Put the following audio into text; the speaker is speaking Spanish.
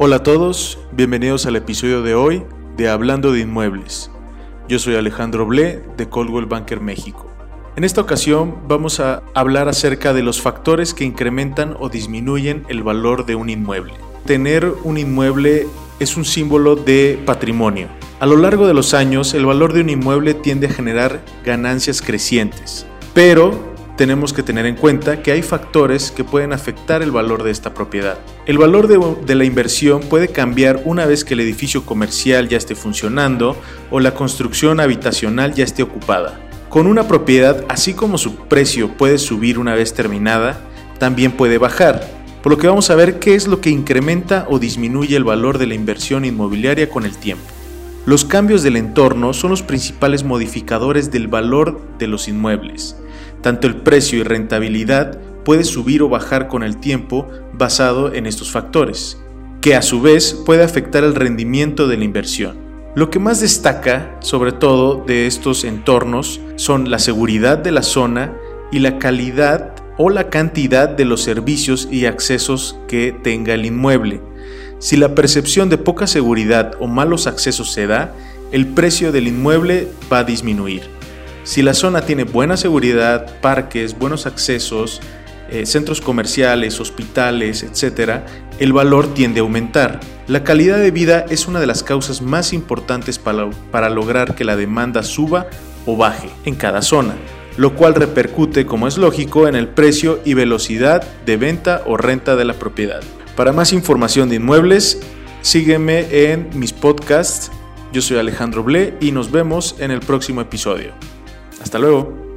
Hola a todos, bienvenidos al episodio de hoy de Hablando de Inmuebles. Yo soy Alejandro Blé de Coldwell Banker México. En esta ocasión vamos a hablar acerca de los factores que incrementan o disminuyen el valor de un inmueble. Tener un inmueble es un símbolo de patrimonio. A lo largo de los años, el valor de un inmueble tiende a generar ganancias crecientes, pero tenemos que tener en cuenta que hay factores que pueden afectar el valor de esta propiedad. El valor de, la inversión puede cambiar una vez que el edificio comercial ya esté funcionando o la construcción habitacional ya esté ocupada. Con una propiedad, así como su precio puede subir una vez terminada, también puede bajar, por lo que vamos a ver qué es lo que incrementa o disminuye el valor de la inversión inmobiliaria con el tiempo. Los cambios del entorno son los principales modificadores del valor de los inmuebles. Tanto el precio y rentabilidad puede subir o bajar con el tiempo basado en estos factores, que a su vez puede afectar el rendimiento de la inversión. Lo que más destaca, sobre todo, de estos entornos son la seguridad de la zona y la calidad o la cantidad de los servicios y accesos que tenga el inmueble. Si la percepción de poca seguridad o malos accesos se da, el precio del inmueble va a disminuir. Si la zona tiene buena seguridad, parques, buenos accesos, eh, centros comerciales, hospitales, etc., el valor tiende a aumentar. La calidad de vida es una de las causas más importantes para, para lograr que la demanda suba o baje en cada zona, lo cual repercute, como es lógico, en el precio y velocidad de venta o renta de la propiedad. Para más información de inmuebles, sígueme en mis podcasts. Yo soy Alejandro Ble y nos vemos en el próximo episodio. Hasta luego.